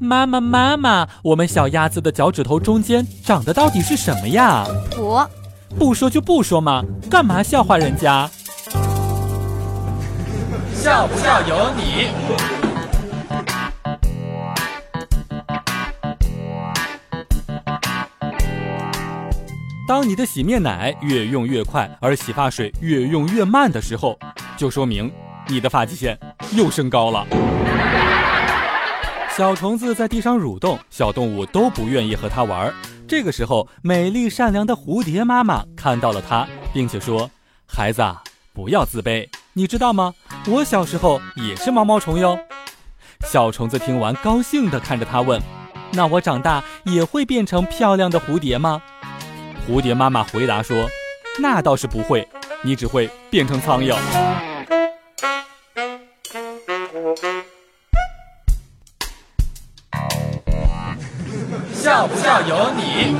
妈妈，妈妈，我们小鸭子的脚趾头中间长的到底是什么呀？土。不说就不说嘛，干嘛笑话人家？笑不笑由你。当你的洗面奶越用越快，而洗发水越用越慢的时候，就说明你的发际线又升高了。小虫子在地上蠕动，小动物都不愿意和它玩。这个时候，美丽善良的蝴蝶妈妈看到了它，并且说：“孩子，不要自卑，你知道吗？我小时候也是毛毛虫哟。”小虫子听完，高兴地看着它问：“那我长大也会变成漂亮的蝴蝶吗？”蝴蝶妈妈回答说：“那倒是不会，你只会变成苍蝇。”笑不笑由你。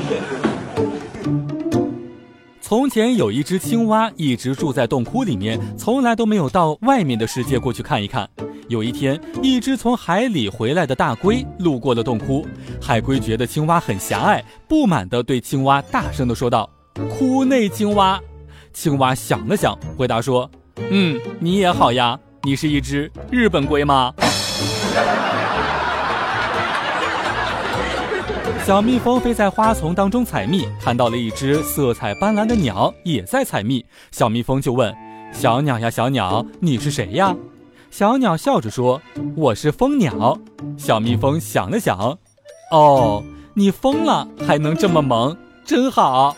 从前有一只青蛙，一直住在洞窟里面，从来都没有到外面的世界过去看一看。有一天，一只从海里回来的大龟路过了洞窟，海龟觉得青蛙很狭隘，不满地对青蛙大声地说道：“窟内青蛙。”青蛙想了想，回答说：“嗯，你也好呀，你是一只日本龟吗？”小蜜蜂飞在花丛当中采蜜，看到了一只色彩斑斓的鸟也在采蜜。小蜜蜂就问：“小鸟呀，小鸟，你是谁呀？”小鸟笑着说：“我是蜂鸟。”小蜜蜂想了想：“哦，你疯了还能这么萌，真好。”